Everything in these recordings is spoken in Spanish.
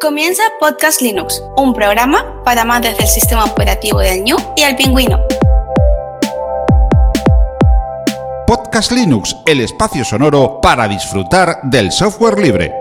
Comienza Podcast Linux, un programa para amantes del sistema operativo del New y el pingüino. Podcast Linux, el espacio sonoro para disfrutar del software libre.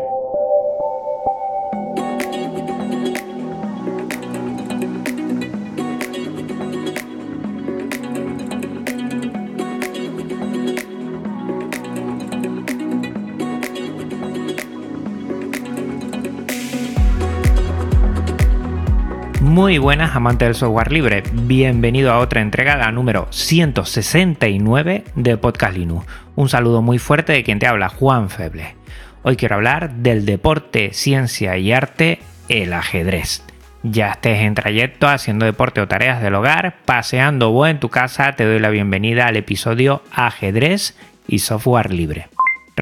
Muy buenas amantes del software libre, bienvenido a otra entrega, la número 169 de Podcast Linux. Un saludo muy fuerte de quien te habla, Juan Feble. Hoy quiero hablar del deporte, ciencia y arte, el ajedrez. Ya estés en trayecto haciendo deporte o tareas del hogar, paseando o en tu casa, te doy la bienvenida al episodio Ajedrez y software libre.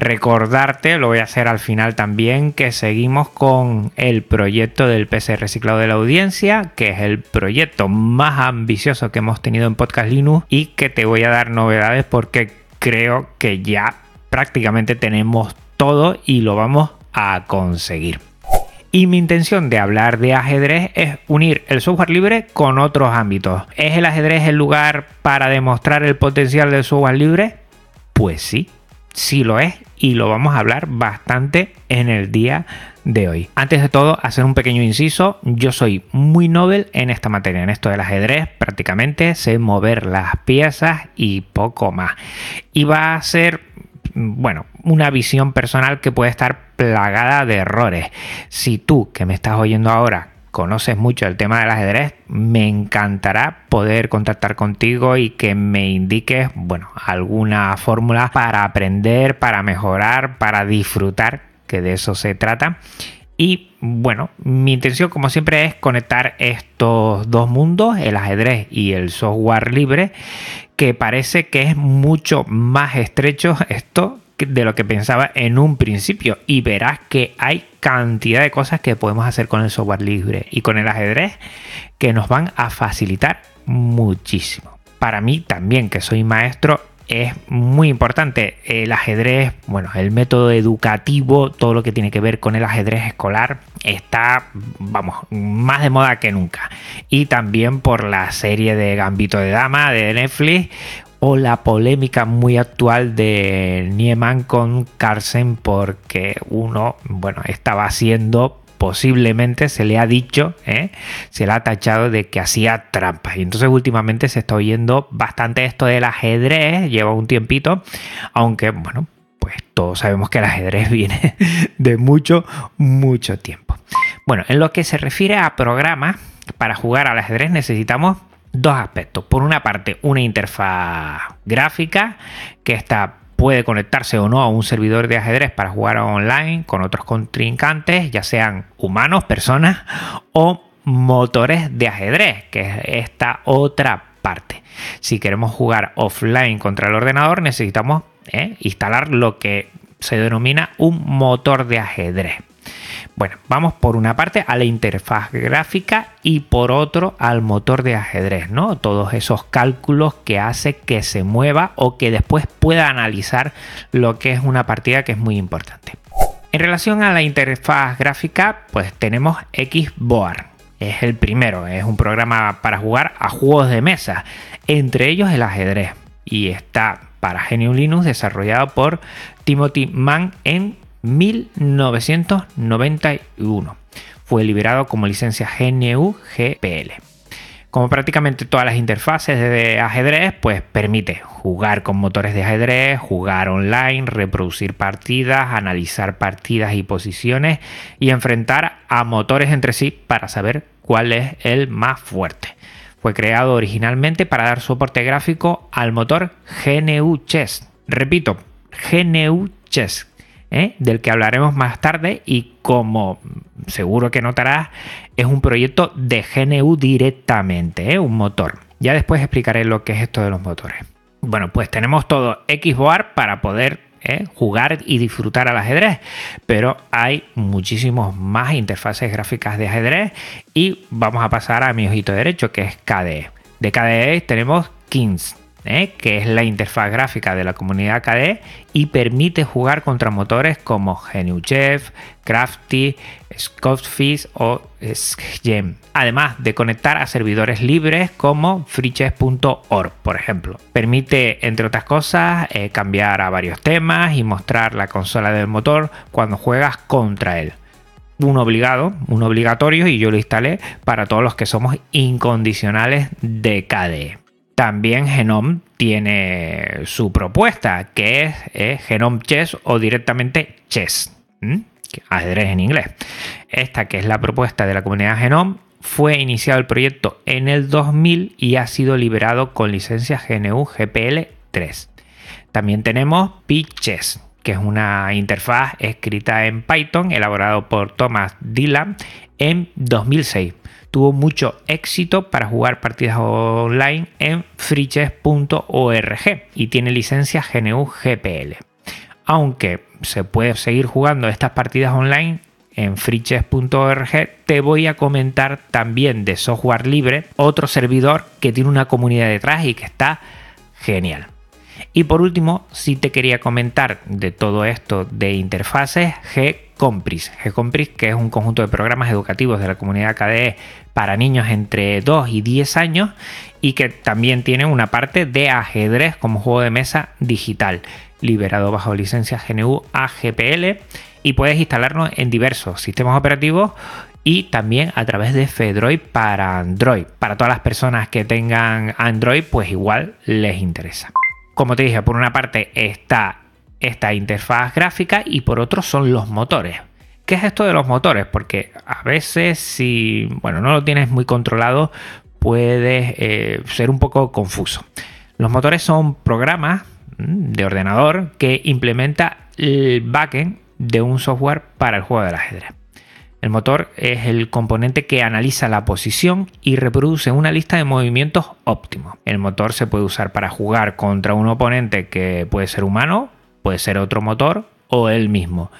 Recordarte, lo voy a hacer al final también, que seguimos con el proyecto del PC reciclado de la audiencia, que es el proyecto más ambicioso que hemos tenido en Podcast Linux y que te voy a dar novedades porque creo que ya prácticamente tenemos todo y lo vamos a conseguir. Y mi intención de hablar de ajedrez es unir el software libre con otros ámbitos. ¿Es el ajedrez el lugar para demostrar el potencial del software libre? Pues sí, sí lo es y lo vamos a hablar bastante en el día de hoy. Antes de todo, hacer un pequeño inciso, yo soy muy novel en esta materia, en esto del ajedrez, prácticamente sé mover las piezas y poco más. Y va a ser, bueno, una visión personal que puede estar plagada de errores. Si tú que me estás oyendo ahora conoces mucho el tema del ajedrez, me encantará poder contactar contigo y que me indiques, bueno, alguna fórmula para aprender, para mejorar, para disfrutar, que de eso se trata. Y bueno, mi intención como siempre es conectar estos dos mundos, el ajedrez y el software libre, que parece que es mucho más estrecho esto de lo que pensaba en un principio y verás que hay cantidad de cosas que podemos hacer con el software libre y con el ajedrez que nos van a facilitar muchísimo. Para mí también, que soy maestro, es muy importante el ajedrez, bueno, el método educativo, todo lo que tiene que ver con el ajedrez escolar está, vamos, más de moda que nunca. Y también por la serie de Gambito de Dama de Netflix, o la polémica muy actual de Nieman con Carlsen porque uno, bueno, estaba haciendo posiblemente se le ha dicho, ¿eh? se le ha tachado de que hacía trampas. Y entonces últimamente se está oyendo bastante esto del ajedrez, lleva un tiempito, aunque bueno, pues todos sabemos que el ajedrez viene de mucho, mucho tiempo. Bueno, en lo que se refiere a programas, para jugar al ajedrez necesitamos dos aspectos. Por una parte, una interfaz gráfica que está puede conectarse o no a un servidor de ajedrez para jugar online con otros contrincantes, ya sean humanos, personas o motores de ajedrez, que es esta otra parte. Si queremos jugar offline contra el ordenador, necesitamos eh, instalar lo que se denomina un motor de ajedrez. Bueno, vamos por una parte a la interfaz gráfica y por otro al motor de ajedrez, ¿no? Todos esos cálculos que hace que se mueva o que después pueda analizar lo que es una partida que es muy importante. En relación a la interfaz gráfica, pues tenemos Xboard. Es el primero, es un programa para jugar a juegos de mesa, entre ellos el ajedrez. Y está para GNU Linux desarrollado por Timothy Mann en 1991. Fue liberado como licencia GNU GPL. Como prácticamente todas las interfaces de ajedrez, pues permite jugar con motores de ajedrez, jugar online, reproducir partidas, analizar partidas y posiciones y enfrentar a motores entre sí para saber cuál es el más fuerte. Fue creado originalmente para dar soporte gráfico al motor GNU Chess. Repito, GNU Chess, ¿eh? del que hablaremos más tarde y como seguro que notarás, es un proyecto de GNU directamente, ¿eh? un motor. Ya después explicaré lo que es esto de los motores. Bueno, pues tenemos todo Xboard para poder ¿eh? jugar y disfrutar al ajedrez, pero hay muchísimos más interfaces gráficas de ajedrez y vamos a pasar a mi ojito derecho que es KDE. De KDE tenemos Kings, ¿eh? que es la interfaz gráfica de la comunidad KDE y permite jugar contra motores como GNU Chef, Crafty, Scottfish o Sgem, además de conectar a servidores libres como freechess.org, por ejemplo. Permite, entre otras cosas, eh, cambiar a varios temas y mostrar la consola del motor cuando juegas contra él un obligado, un obligatorio y yo lo instalé para todos los que somos incondicionales de KDE. También Genome tiene su propuesta, que es Genome Chess o directamente Chess, ajedrez en inglés. Esta que es la propuesta de la comunidad Genome fue iniciado el proyecto en el 2000 y ha sido liberado con licencia GNU GPL 3. También tenemos PChess, que es una interfaz escrita en Python, elaborado por Thomas Dillon en 2006 tuvo mucho éxito para jugar partidas online en freechess.org y tiene licencia GNU GPL. Aunque se puede seguir jugando estas partidas online en freechess.org, te voy a comentar también de software libre, otro servidor que tiene una comunidad detrás y que está genial. Y por último, si te quería comentar de todo esto de interfaces, Gcompris. Gcompris, que es un conjunto de programas educativos de la comunidad KDE para niños entre 2 y 10 años y que también tiene una parte de ajedrez como juego de mesa digital, liberado bajo licencia GNU AGPL y puedes instalarlo en diversos sistemas operativos y también a través de Fedroid para Android. Para todas las personas que tengan Android, pues igual les interesa. Como te dije, por una parte está esta interfaz gráfica y por otro son los motores. ¿Qué es esto de los motores? Porque a veces si bueno, no lo tienes muy controlado puede eh, ser un poco confuso. Los motores son programas mm, de ordenador que implementa el backend de un software para el juego del ajedrez. El motor es el componente que analiza la posición y reproduce una lista de movimientos óptimos. El motor se puede usar para jugar contra un oponente que puede ser humano, puede ser otro motor o él mismo.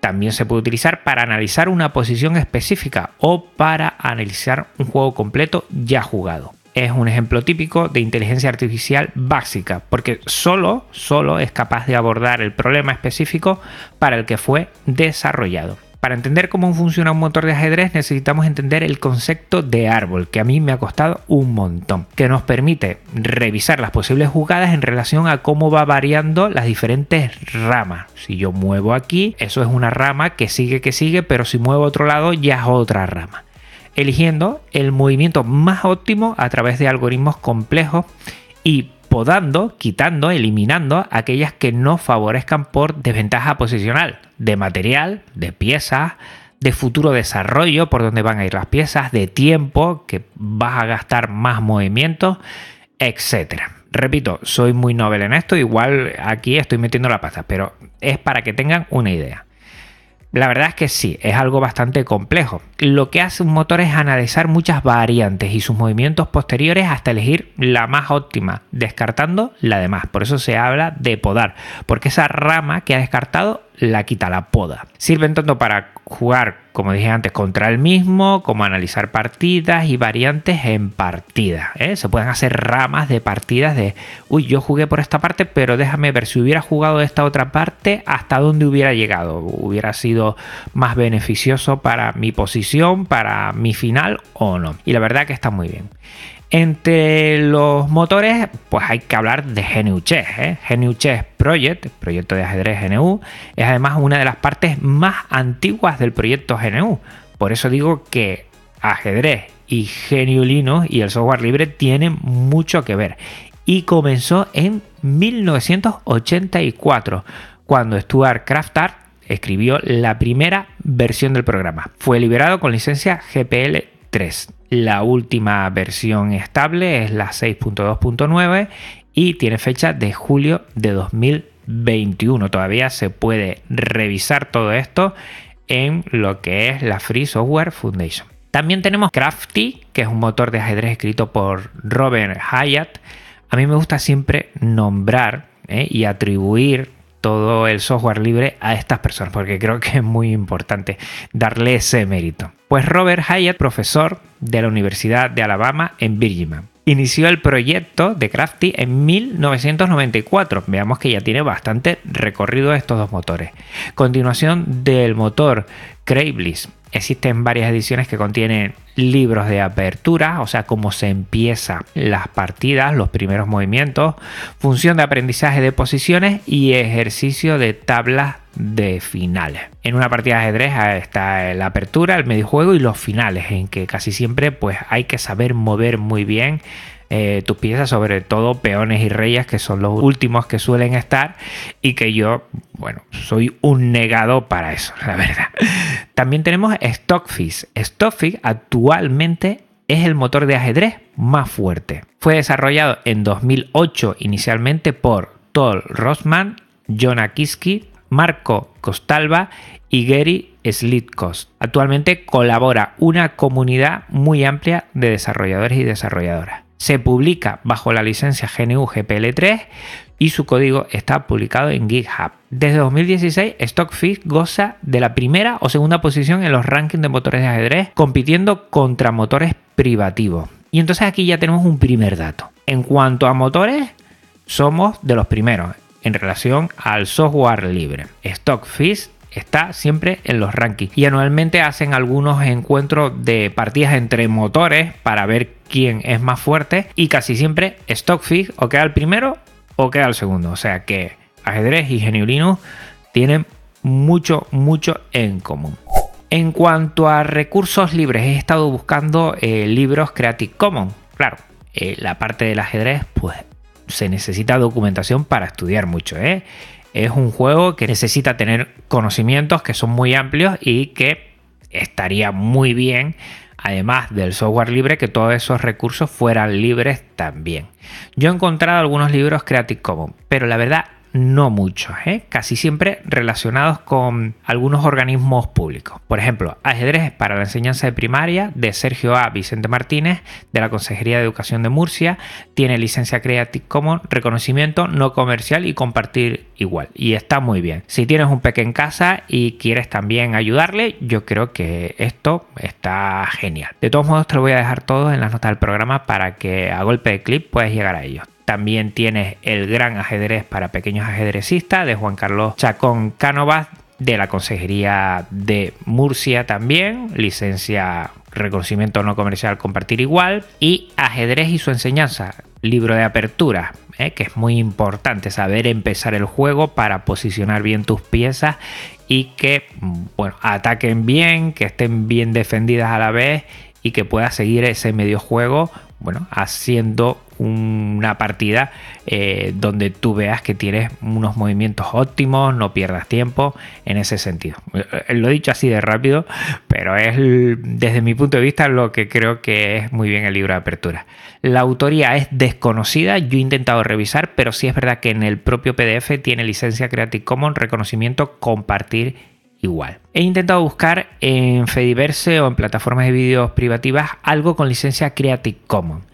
También se puede utilizar para analizar una posición específica o para analizar un juego completo ya jugado. Es un ejemplo típico de inteligencia artificial básica, porque solo, solo es capaz de abordar el problema específico para el que fue desarrollado. Para entender cómo funciona un motor de ajedrez necesitamos entender el concepto de árbol, que a mí me ha costado un montón, que nos permite revisar las posibles jugadas en relación a cómo va variando las diferentes ramas. Si yo muevo aquí, eso es una rama que sigue, que sigue, pero si muevo a otro lado ya es otra rama. Eligiendo el movimiento más óptimo a través de algoritmos complejos y podando, quitando, eliminando aquellas que no favorezcan por desventaja posicional, de material, de piezas, de futuro desarrollo, por donde van a ir las piezas, de tiempo, que vas a gastar más movimientos, etc. Repito, soy muy novel en esto, igual aquí estoy metiendo la pata, pero es para que tengan una idea. La verdad es que sí, es algo bastante complejo. Lo que hace un motor es analizar muchas variantes y sus movimientos posteriores hasta elegir la más óptima, descartando la demás. Por eso se habla de podar, porque esa rama que ha descartado la quita, la poda. Sirven tanto para jugar como dije antes, contra el mismo, como analizar partidas y variantes en partidas. ¿eh? Se pueden hacer ramas de partidas de, uy, yo jugué por esta parte, pero déjame ver si hubiera jugado esta otra parte, hasta dónde hubiera llegado. Hubiera sido más beneficioso para mi posición, para mi final o no. Y la verdad que está muy bien. Entre los motores, pues hay que hablar de GNU Chess. ¿eh? GNU Chess Project, proyecto de ajedrez GNU, es además una de las partes más antiguas del proyecto GNU. Por eso digo que ajedrez y GNU Linux y el software libre tienen mucho que ver. Y comenzó en 1984, cuando Stuart Kraftart escribió la primera versión del programa. Fue liberado con licencia GPL 3. La última versión estable es la 6.2.9 y tiene fecha de julio de 2021. Todavía se puede revisar todo esto en lo que es la Free Software Foundation. También tenemos Crafty, que es un motor de ajedrez escrito por Robert Hyatt. A mí me gusta siempre nombrar ¿eh? y atribuir todo el software libre a estas personas, porque creo que es muy importante darle ese mérito. Pues Robert Hyatt, profesor de la Universidad de Alabama en Birmingham, inició el proyecto de Crafty en 1994. Veamos que ya tiene bastante recorrido estos dos motores. Continuación del motor Craigslist Existen varias ediciones que contienen libros de apertura, o sea, cómo se empiezan las partidas, los primeros movimientos, función de aprendizaje de posiciones y ejercicio de tablas de finales. En una partida de ajedrez está la apertura, el medio juego y los finales, en que casi siempre pues hay que saber mover muy bien eh, tus piezas, sobre todo peones y reyes, que son los últimos que suelen estar y que yo, bueno, soy un negado para eso, la verdad. También tenemos Stockfish. Stockfish actualmente es el motor de ajedrez más fuerte. Fue desarrollado en 2008 inicialmente por Tol Rossman, John Akiski, Marco Costalba y Gary Slitkost. Actualmente colabora una comunidad muy amplia de desarrolladores y desarrolladoras. Se publica bajo la licencia GNU GPL3 y su código está publicado en GitHub. Desde 2016, Stockfish goza de la primera o segunda posición en los rankings de motores de ajedrez, compitiendo contra motores privativos. Y entonces aquí ya tenemos un primer dato. En cuanto a motores, somos de los primeros en relación al software libre. Stockfish está siempre en los rankings y anualmente hacen algunos encuentros de partidas entre motores para ver quién es más fuerte y casi siempre Stockfish o queda el primero o queda el segundo. O sea que ajedrez y geniulino tienen mucho, mucho en común. En cuanto a recursos libres, he estado buscando eh, libros Creative Commons. Claro, eh, la parte del ajedrez, pues se necesita documentación para estudiar mucho. ¿eh? Es un juego que necesita tener conocimientos que son muy amplios y que estaría muy bien, además del software libre, que todos esos recursos fueran libres también. Yo he encontrado algunos libros Creative Commons, pero la verdad no muchos, ¿eh? casi siempre relacionados con algunos organismos públicos. Por ejemplo, Ajedrez para la enseñanza de primaria de Sergio A. Vicente Martínez de la Consejería de Educación de Murcia tiene licencia Creative Commons, reconocimiento no comercial y compartir igual. Y está muy bien. Si tienes un peque en casa y quieres también ayudarle, yo creo que esto está genial. De todos modos, te lo voy a dejar todo en las notas del programa para que a golpe de clip puedas llegar a ellos. También tienes el gran ajedrez para pequeños ajedrecistas de Juan Carlos Chacón Cánovas de la Consejería de Murcia también, licencia reconocimiento no comercial compartir igual y ajedrez y su enseñanza, libro de apertura, ¿eh? que es muy importante saber empezar el juego para posicionar bien tus piezas y que bueno, ataquen bien, que estén bien defendidas a la vez y que puedas seguir ese medio juego bueno, haciendo una partida eh, donde tú veas que tienes unos movimientos óptimos, no pierdas tiempo en ese sentido. Eh, lo he dicho así de rápido, pero es desde mi punto de vista lo que creo que es muy bien el libro de apertura. La autoría es desconocida, yo he intentado revisar, pero sí es verdad que en el propio PDF tiene licencia Creative Commons, reconocimiento, compartir igual. He intentado buscar en Fediverse o en plataformas de vídeos privativas algo con licencia Creative Commons.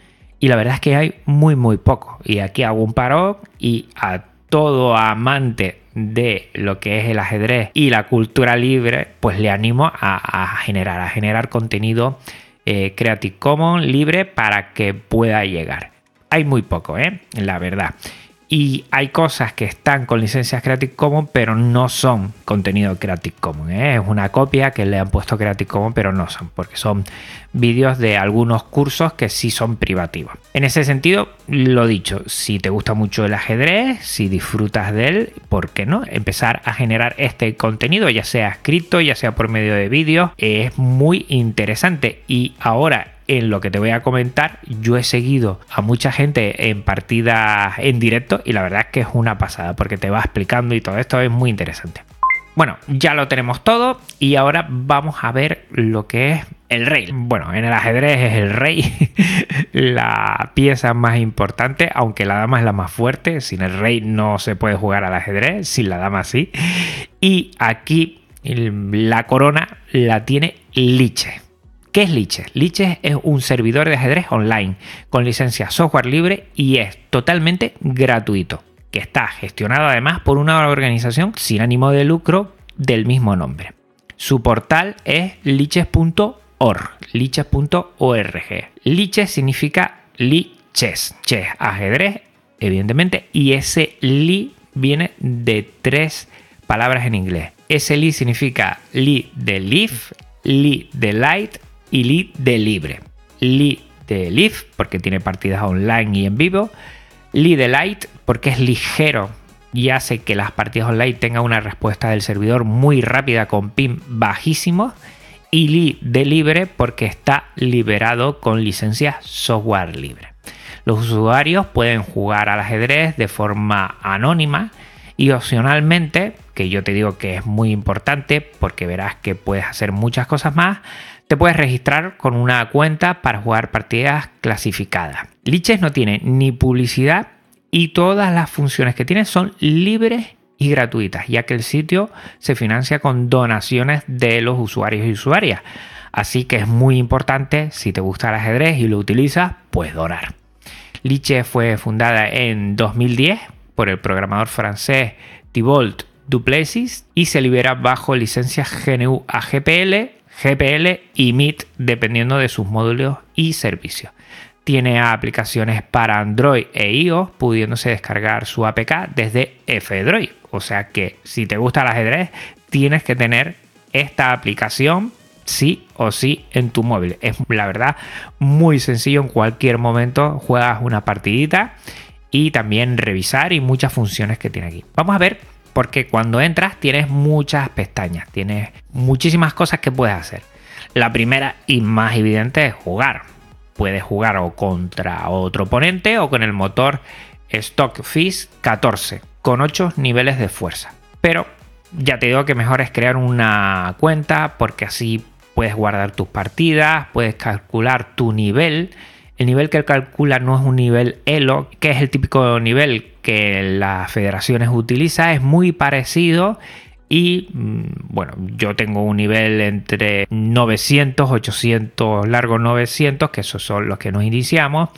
Y la verdad es que hay muy muy poco. Y aquí hago un paro y a todo amante de lo que es el ajedrez y la cultura libre, pues le animo a, generar, a generar contenido eh, Creative Commons libre para que pueda llegar. Hay muy poco, ¿eh? La verdad. Y hay cosas que están con licencias Creative Commons, pero no son contenido Creative Commons. ¿eh? Es una copia que le han puesto Creative Commons, pero no son, porque son vídeos de algunos cursos que sí son privativos. En ese sentido, lo dicho, si te gusta mucho el ajedrez, si disfrutas de él, ¿por qué no? Empezar a generar este contenido, ya sea escrito, ya sea por medio de vídeos, es muy interesante. Y ahora en lo que te voy a comentar, yo he seguido a mucha gente en partidas en directo y la verdad es que es una pasada porque te va explicando y todo esto es muy interesante. Bueno, ya lo tenemos todo y ahora vamos a ver lo que es el rey. Bueno, en el ajedrez es el rey, la pieza más importante, aunque la dama es la más fuerte. Sin el rey no se puede jugar al ajedrez, sin la dama sí. Y aquí la corona la tiene Liche. ¿Qué es Liches? Liches es un servidor de ajedrez online con licencia software libre y es totalmente gratuito, que está gestionado además por una organización sin ánimo de lucro del mismo nombre. Su portal es liches.org, liches.org. Liches significa Li chess, chess, ajedrez, evidentemente, y ese li viene de tres palabras en inglés. Ese li significa li de leaf, li de light y li de libre. Li de leaf porque tiene partidas online y en vivo. Li de light porque es ligero y hace que las partidas online tengan una respuesta del servidor muy rápida con pin bajísimo. Y Li de libre porque está liberado con licencia software libre. Los usuarios pueden jugar al ajedrez de forma anónima y opcionalmente, que yo te digo que es muy importante porque verás que puedes hacer muchas cosas más, te puedes registrar con una cuenta para jugar partidas clasificadas. Liches no tiene ni publicidad y todas las funciones que tiene son libres y gratuitas, ya que el sitio se financia con donaciones de los usuarios y usuarias. Así que es muy importante, si te gusta el ajedrez y lo utilizas, pues donar. Liche fue fundada en 2010 por el programador francés Thibault Duplessis y se libera bajo licencias GNU a GPL, y MIT dependiendo de sus módulos y servicios. Tiene aplicaciones para Android e iOS, pudiéndose descargar su APK desde F-Droid. O sea que si te gusta el ajedrez, tienes que tener esta aplicación sí o sí en tu móvil. Es la verdad muy sencillo. En cualquier momento juegas una partidita y también revisar y muchas funciones que tiene aquí. Vamos a ver porque cuando entras tienes muchas pestañas, tienes muchísimas cosas que puedes hacer. La primera y más evidente es jugar. Puedes jugar o contra otro oponente o con el motor Stockfish 14 con 8 niveles de fuerza. Pero ya te digo que mejor es crear una cuenta porque así puedes guardar tus partidas, puedes calcular tu nivel el nivel que calcula no es un nivel ELO, que es el típico nivel que las federaciones utilizan, es muy parecido y mm, bueno, yo tengo un nivel entre 900, 800, largo 900, que esos son los que nos iniciamos.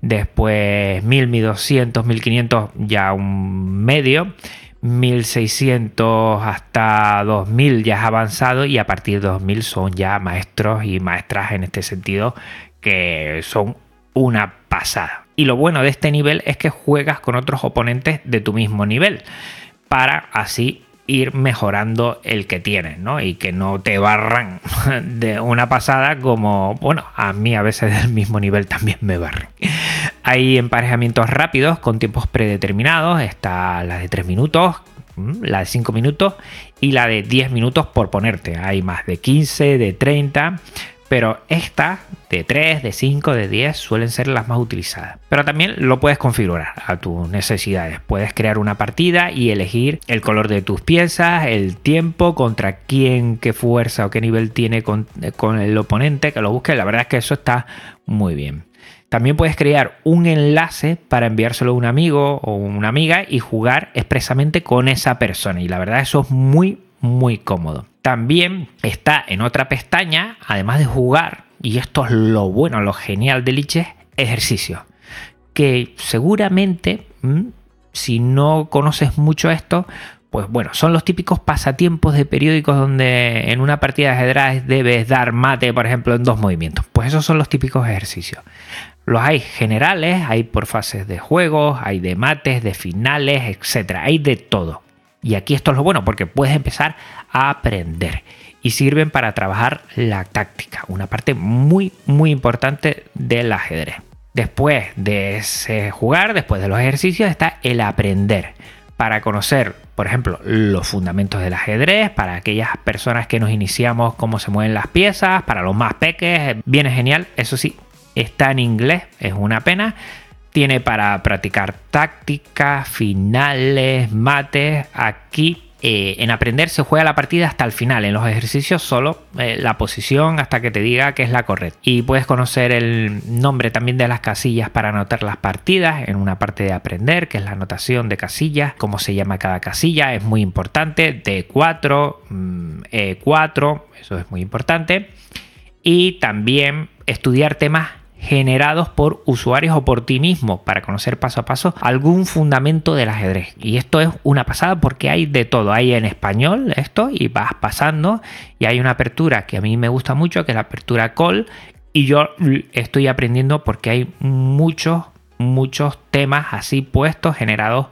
Después 1000, 1200, 1500, ya un medio. 1600 hasta 2000 ya es avanzado y a partir de 2000 son ya maestros y maestras en este sentido que son una pasada. Y lo bueno de este nivel es que juegas con otros oponentes de tu mismo nivel para así ir mejorando el que tienes, ¿no? Y que no te barran de una pasada como, bueno, a mí a veces del mismo nivel también me barren. Hay emparejamientos rápidos con tiempos predeterminados, está la de 3 minutos, la de 5 minutos y la de 10 minutos por ponerte. Hay más de 15, de 30 pero esta de 3, de 5, de 10 suelen ser las más utilizadas. Pero también lo puedes configurar a tus necesidades. Puedes crear una partida y elegir el color de tus piezas, el tiempo, contra quién, qué fuerza o qué nivel tiene con, el oponente que lo busque. La verdad es que eso está muy bien. También puedes crear un enlace para enviárselo a un amigo o una amiga y jugar expresamente con esa persona. Y la verdad eso es muy, muy cómodo. También está en otra pestaña, además de jugar, y esto es lo bueno, lo genial de Liches, ejercicio. Que seguramente, mm, si no conoces mucho esto, pues bueno, son los típicos pasatiempos de periódicos donde en una partida de ajedrez debes dar mate, por ejemplo, en dos movimientos. Pues esos son los típicos ejercicios. Los hay generales, hay por fases de juegos, hay de mates, de finales, etc. Hay de todo. Y aquí esto es lo bueno porque puedes empezar a aprender. Y sirven para trabajar la táctica, una parte muy muy importante del ajedrez. Después de ese jugar, después de los ejercicios, está el aprender. Para conocer, por ejemplo, los fundamentos del ajedrez, para aquellas personas que nos iniciamos cómo se mueven las piezas, para los más peques, viene genial, eso sí, está en inglés, es una pena, tiene para practicar táctica, finales, mates. Aquí eh, en aprender se juega la partida hasta el final. En los ejercicios solo eh, la posición hasta que te diga que es la correcta. Y puedes conocer el nombre también de las casillas para anotar las partidas en una parte de aprender, que es la anotación de casillas, cómo se llama cada casilla, es muy importante. D4, mm, E4, eso es muy importante. Y también estudiar temas generados por usuarios o por ti mismo para conocer paso a paso algún fundamento del ajedrez. Y esto es una pasada porque hay de todo. Hay en español esto y vas pasando y hay una apertura que a mí me gusta mucho que es la apertura call Y yo estoy aprendiendo porque hay muchos, muchos temas así puestos, generados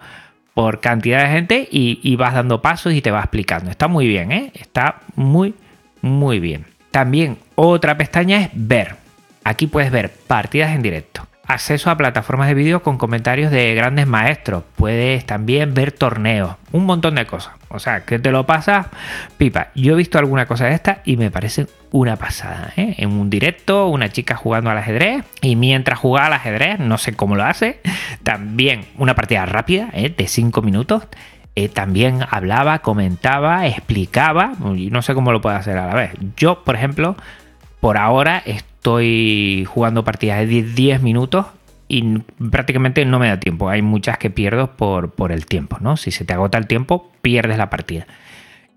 por cantidad de gente y, vas dando pasos y te va explicando. Está muy bien, ¿eh? Está muy, muy bien. También otra pestaña es ver. Aquí puedes ver partidas en directo acceso a plataformas de vídeo con comentarios de grandes maestros. Puedes también ver torneos, un montón de cosas. O sea, que te lo pasas pipa. Yo he visto alguna cosa de esta y me parece una pasada. ¿eh? En un directo, una chica jugando al ajedrez y mientras jugaba al ajedrez, no sé cómo lo hace, también una partida rápida ¿eh? de 5 minutos. Eh, también hablaba, comentaba, explicaba, y no sé cómo lo puede hacer a la vez. Yo, por ejemplo, por ahora estoy jugando partidas de 10 minutos y prácticamente no me da tiempo. Hay muchas que pierdo por, por el tiempo, ¿no? Si se te agota el tiempo, pierdes la partida.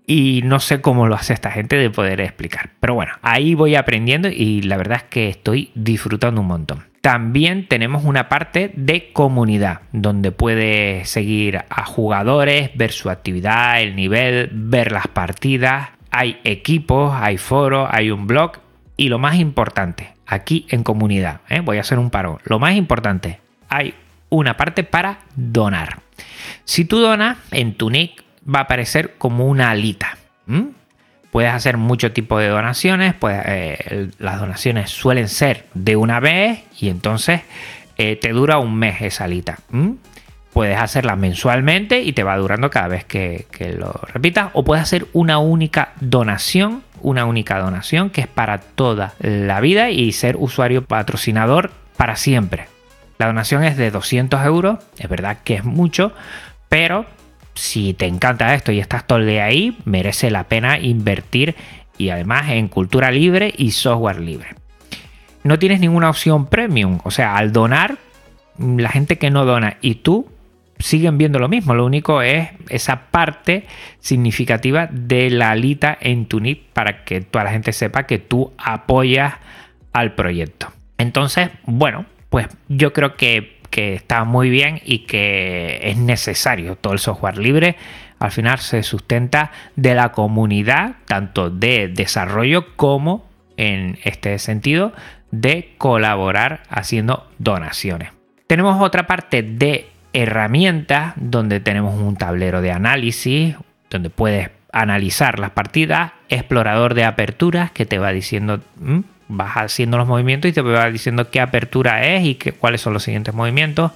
Y no sé cómo lo hace esta gente de poder explicar. Pero bueno, ahí voy aprendiendo y la verdad es que estoy disfrutando un montón. También tenemos una parte de comunidad, donde puedes seguir a jugadores, ver su actividad, el nivel, ver las partidas. Hay equipos, hay foros, hay un blog y lo más importante, aquí en comunidad, ¿eh? voy a hacer un paro. Lo más importante, hay una parte para donar. Si tú donas, en tu nick va a aparecer como una alita. Puedes hacer mucho tipo de donaciones, pues las donaciones suelen ser de una vez y entonces eh, te dura un mes esa alita. Puedes hacerla mensualmente y te va durando cada vez que, que lo repitas. O puedes hacer una única donación una única donación que es para toda la vida y ser usuario patrocinador para siempre. La donación es de 200 euros, es verdad que es mucho, pero si te encanta esto y estás todo el día ahí, merece la pena invertir y además en cultura libre y software libre. No tienes ninguna opción premium, o sea, al donar, la gente que no dona y tú siguen viendo lo mismo. Lo único es esa parte significativa de la alita en tu NIT para que toda la gente sepa que tú apoyas al proyecto. Entonces, bueno, pues yo creo que, que está muy bien y que es necesario todo el software libre. Al final se sustenta de la comunidad, tanto de desarrollo como en este sentido de colaborar haciendo donaciones. Tenemos otra parte de herramientas donde tenemos un tablero de análisis, donde puedes analizar las partidas, explorador de aperturas que te va diciendo, vas haciendo los movimientos y te va diciendo qué apertura es y qué, cuáles son los siguientes movimientos,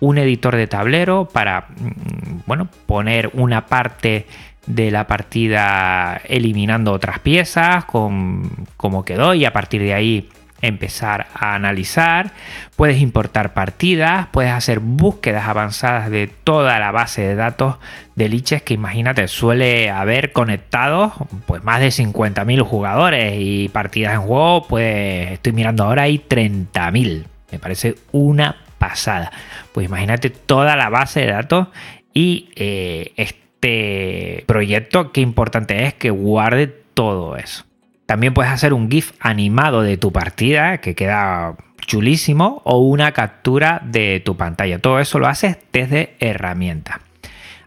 un editor de tablero para, mm, bueno, poner una parte de la partida eliminando otras piezas, con cómo quedó y a partir de ahí empezar a analizar, puedes importar partidas, puedes hacer búsquedas avanzadas de toda la base de datos de liches que imagínate suele haber conectados pues más de 50.000 jugadores y partidas en juego pues estoy mirando ahora hay 30.000 me parece una pasada. Pues imagínate toda la base de datos y eh, este proyecto qué importante es que guarde todo eso también puedes hacer un GIF animado de tu partida que queda chulísimo o una captura de tu pantalla. Todo eso lo haces desde herramienta.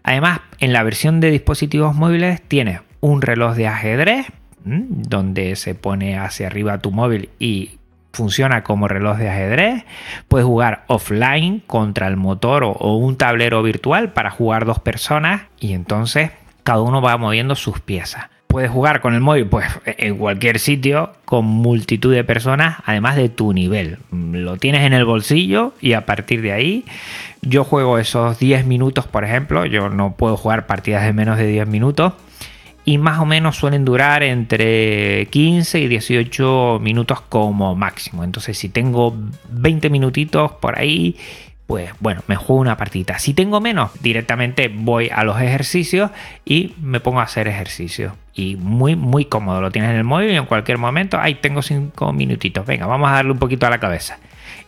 Además, en la versión de dispositivos móviles tienes un reloj de ajedrez donde se pone hacia arriba tu móvil y funciona como reloj de ajedrez. Puedes jugar offline contra el motor o un tablero virtual para jugar dos personas y entonces cada uno va moviendo sus piezas puedes jugar con el móvil pues en cualquier sitio con multitud de personas además de tu nivel. Lo tienes en el bolsillo y a partir de ahí yo juego esos 10 minutos por ejemplo yo no puedo jugar partidas de menos de 10 minutos y más o menos suelen durar entre 15 y 18 minutos como máximo. Entonces si tengo 20 minutitos por ahí pues bueno, me juego una partita. Si tengo menos, directamente voy a los ejercicios y me pongo a hacer ejercicio. Y muy, muy cómodo. Lo tienes en el móvil y en cualquier momento, ahí tengo cinco minutitos. Venga, vamos a darle un poquito a la cabeza.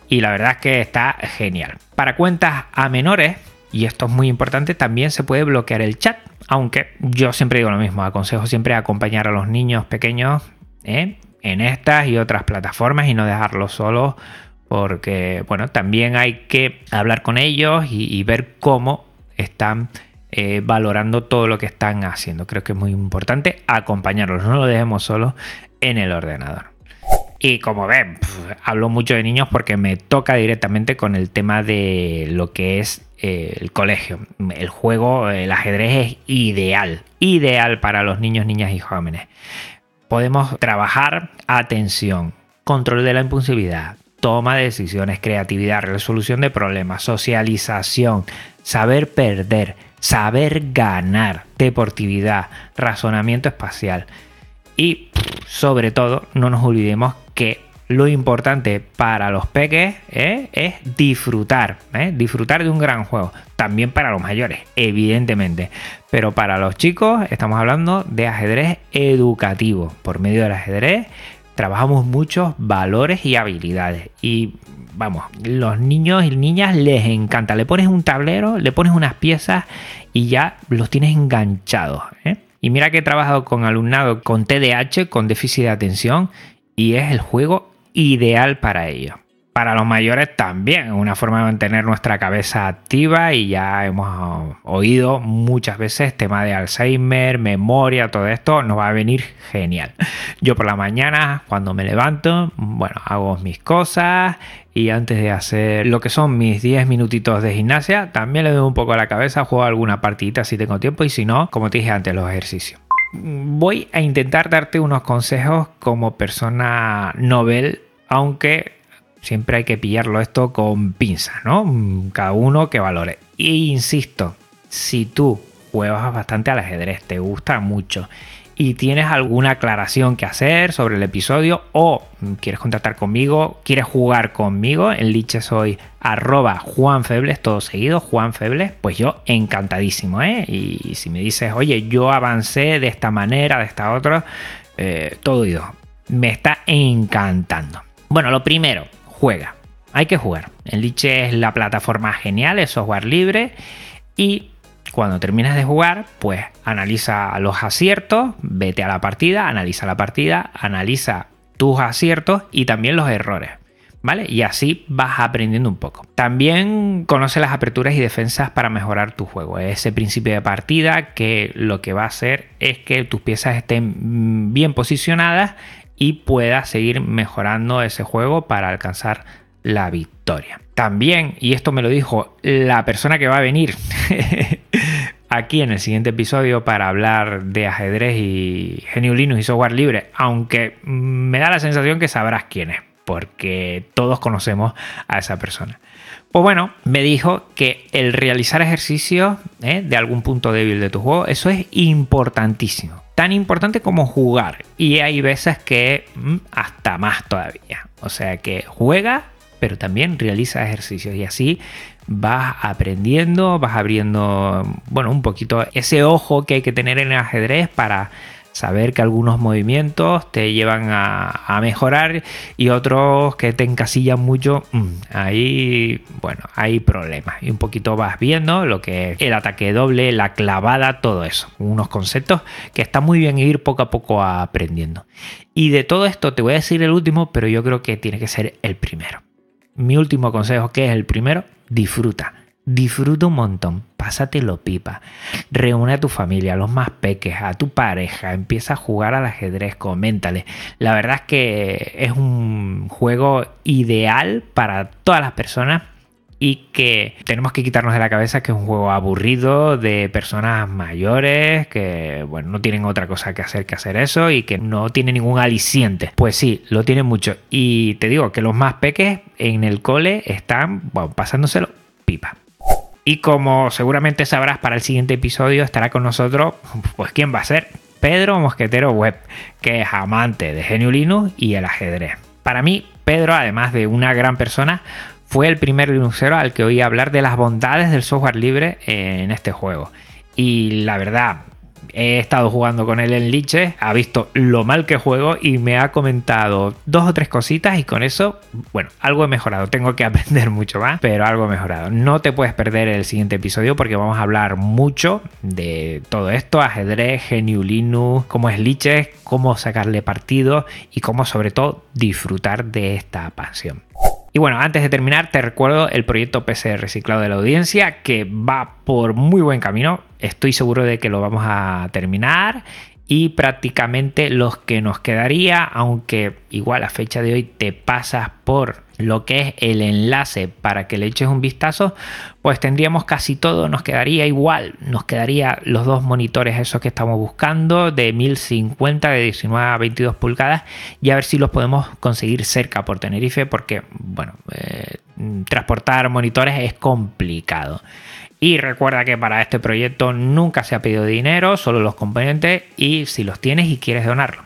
Y la verdad es que está genial. Para cuentas a menores, y esto es muy importante, también se puede bloquear el chat. Aunque yo siempre digo lo mismo, aconsejo siempre acompañar a los niños pequeños ¿eh? en estas y otras plataformas y no dejarlos solos porque bueno, también hay que hablar con ellos y, ver cómo están eh, valorando todo lo que están haciendo. Creo que es muy importante acompañarlos, no lo dejemos solo en el ordenador. Y como ven, hablo mucho de niños porque me toca directamente con el tema de lo que es eh, el colegio. El juego, el ajedrez es ideal, ideal para los niños, niñas y jóvenes. Podemos trabajar atención, control de la impulsividad, toma de decisiones, creatividad, resolución de problemas, socialización, saber perder, saber ganar, deportividad, razonamiento espacial. Y sobre todo, no nos olvidemos que lo importante para los peques ¿eh? es disfrutar, ¿eh? disfrutar de un gran juego. También para los mayores, evidentemente. Pero para los chicos estamos hablando de ajedrez educativo. Por medio del ajedrez trabajamos muchos valores y habilidades. Y vamos, los niños y niñas les encanta. Le pones un tablero, le pones unas piezas y ya los tienes enganchados. ¿eh? Y mira que he trabajado con alumnado con TDAH, con déficit de atención, y es el juego ideal para ello. Para los mayores también, una forma de mantener nuestra cabeza activa y ya hemos oído muchas veces tema de Alzheimer, memoria, todo esto nos va a venir genial. Yo por la mañana cuando me levanto, bueno, hago mis cosas y antes de hacer lo que son mis 10 minutitos de gimnasia, también le doy un poco a la cabeza, juego alguna partidita si tengo tiempo y si no, como te dije antes, los ejercicios voy a intentar darte unos consejos como persona novel, aunque siempre hay que pillarlo esto con pinzas, ¿no? Cada uno que valore. E insisto, si tú juegas bastante al ajedrez, te gusta mucho y tienes alguna aclaración que hacer sobre el episodio o quieres contactar conmigo, quieres jugar conmigo, en Liche soy arroba Juan Febles, todo seguido, Juan Febles, pues yo encantadísimo, ¿eh? Y si me dices, oye, yo avancé de esta manera, de esta otra, eh, todo ido. Me está encantando. Bueno, lo primero, juega. Hay que jugar. El Liche es la plataforma genial, es software libre y cuando terminas de jugar, pues analiza los aciertos, vete a la partida, analiza la partida, analiza tus aciertos y también los errores. ¿Vale? Y así vas aprendiendo un poco. También conoce las aperturas y defensas para mejorar tu juego. Ese principio de partida que lo que va a hacer es que tus piezas estén bien posicionadas y puedas seguir mejorando ese juego para alcanzar la victoria. También, y esto me lo dijo la persona que va a venir aquí en el siguiente episodio para hablar de ajedrez y Linux y software libre, aunque me da la sensación que sabrás quién es, porque todos conocemos a esa persona. Pues bueno, me dijo que el realizar ejercicios ¿eh? de algún punto débil de tu juego, eso es importantísimo. Tan importante como jugar. Y hay veces que mm, hasta más todavía. O sea que juega pero también realiza ejercicios y así vas aprendiendo, vas abriendo, bueno, un poquito ese ojo que hay que tener en el ajedrez para saber que algunos movimientos te llevan a, mejorar y otros que te encasillan mucho, mm, ahí, bueno, hay problemas. Y un poquito vas viendo lo que es el ataque doble, la clavada, todo eso. Unos conceptos que está muy bien ir poco a poco aprendiendo. Y de todo esto te voy a decir el último, pero yo creo que tiene que ser el primero mi último consejo, que es el primero, disfruta. Disfruta un montón, pásatelo pipa. Reúne a tu familia, a los más peques, a tu pareja, empieza a jugar al ajedrez, coméntale. La verdad es que es un juego ideal para todas las personas y que tenemos que quitarnos de la cabeza que es un juego aburrido de personas mayores que bueno no tienen otra cosa que hacer que hacer eso y que no tiene ningún aliciente pues sí lo tiene mucho y te digo que los más peques en el cole están pasándoselo pipa y como seguramente sabrás para el siguiente episodio estará con nosotros pues quién va a ser Pedro Mosquetero Web que es amante de Genio Linux y el ajedrez para mí Pedro además de una gran persona fue el primer Linuxero al que oí hablar de las bondades del software libre en este juego. Y la verdad, he estado jugando con él en Liche, ha visto lo mal que juego y me ha comentado dos o tres cositas y con eso, bueno, algo he mejorado. Tengo que aprender mucho más, pero algo he mejorado. No te puedes perder el siguiente episodio porque vamos a hablar mucho de todo esto, ajedrez, GNU Linux, cómo es Liche, cómo sacarle partido y cómo sobre todo disfrutar de esta pasión. Y bueno, antes de terminar, te recuerdo el proyecto PC reciclado de la audiencia que va por muy buen camino. Estoy seguro de que lo vamos a terminar y prácticamente los que nos quedaría, aunque igual a fecha de hoy te pasas por lo que es el enlace para que le eches un vistazo, pues tendríamos casi todo, nos quedaría igual, nos quedaría los dos monitores esos que estamos buscando de 1050 de 19 a 22 pulgadas y a ver si los podemos conseguir cerca por Tenerife porque, bueno, eh, transportar monitores es complicado. Y recuerda que para este proyecto nunca se ha pedido dinero, solo los componentes y si los tienes y quieres donarlo.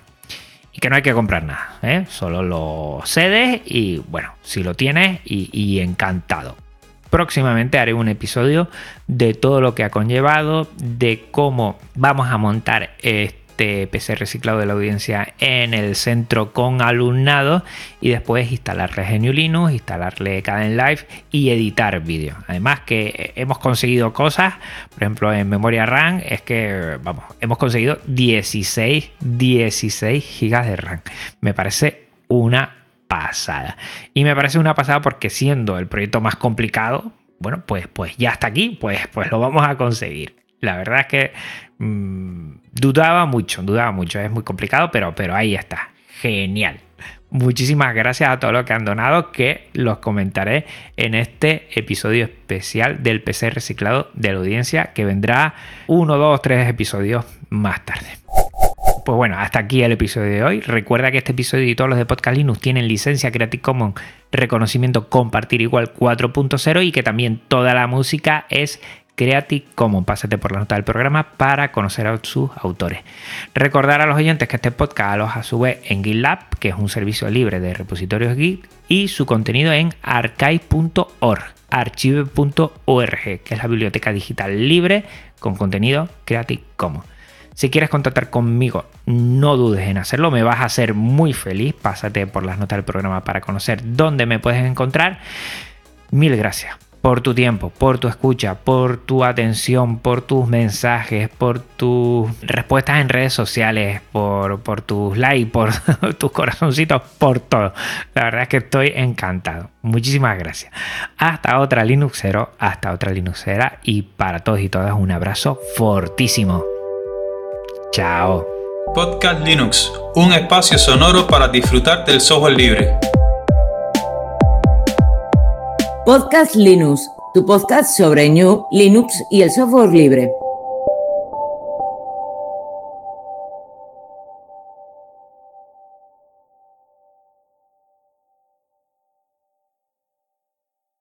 Y que no hay que comprar nada, ¿eh? solo lo cedes y bueno, si lo tienes y encantado. Próximamente haré un episodio de todo lo que ha conllevado, de cómo vamos a montar este este PC reciclado de la audiencia en el centro con alumnado y después instalarle GNU Linux, instalarle Live y editar vídeo. Además que hemos conseguido cosas, por ejemplo en memoria RAM, es que vamos, hemos conseguido 16, 16 gigas de RAM. Me parece una pasada. Y me parece una pasada porque siendo el proyecto más complicado, bueno, pues, pues ya está aquí, pues, pues lo vamos a conseguir. La verdad es que mm, dudaba mucho, dudaba mucho. Es muy complicado, pero, pero ahí está. Genial. Muchísimas gracias a todos los que han donado, que los comentaré en este episodio especial del PC reciclado de la audiencia, que vendrá uno, dos, tres episodios más tarde. Pues bueno, hasta aquí el episodio de hoy. Recuerda que este episodio y todos los de Podcast Linux tienen licencia Creative Commons reconocimiento compartir igual 4.0 y que también toda la música es Creative Commons. Pásate por la nota del programa para conocer a sus autores. Recordar a los oyentes que este podcast aloja a su vez en GitLab, que es un servicio libre de repositorios Git, y su contenido en archive.org, archive.org, que es la biblioteca digital libre con contenido Creative Commons. Si quieres contactar conmigo, no dudes en hacerlo, me vas a hacer muy feliz. Pásate por las notas del programa para conocer dónde me puedes encontrar. Mil gracias por tu tiempo, por tu escucha, por tu atención, por tus mensajes, por tus respuestas en redes sociales, por, por tus likes, por tus corazoncitos, por todo. La verdad es que estoy encantado. Muchísimas gracias. Hasta otra Linuxero, hasta otra Linuxera y para todos y todas un abrazo fortísimo. Chao. Podcast Linux, un espacio sonoro para disfrutar del software libre. Podcast Linux, tu podcast sobre New, Linux y el software libre.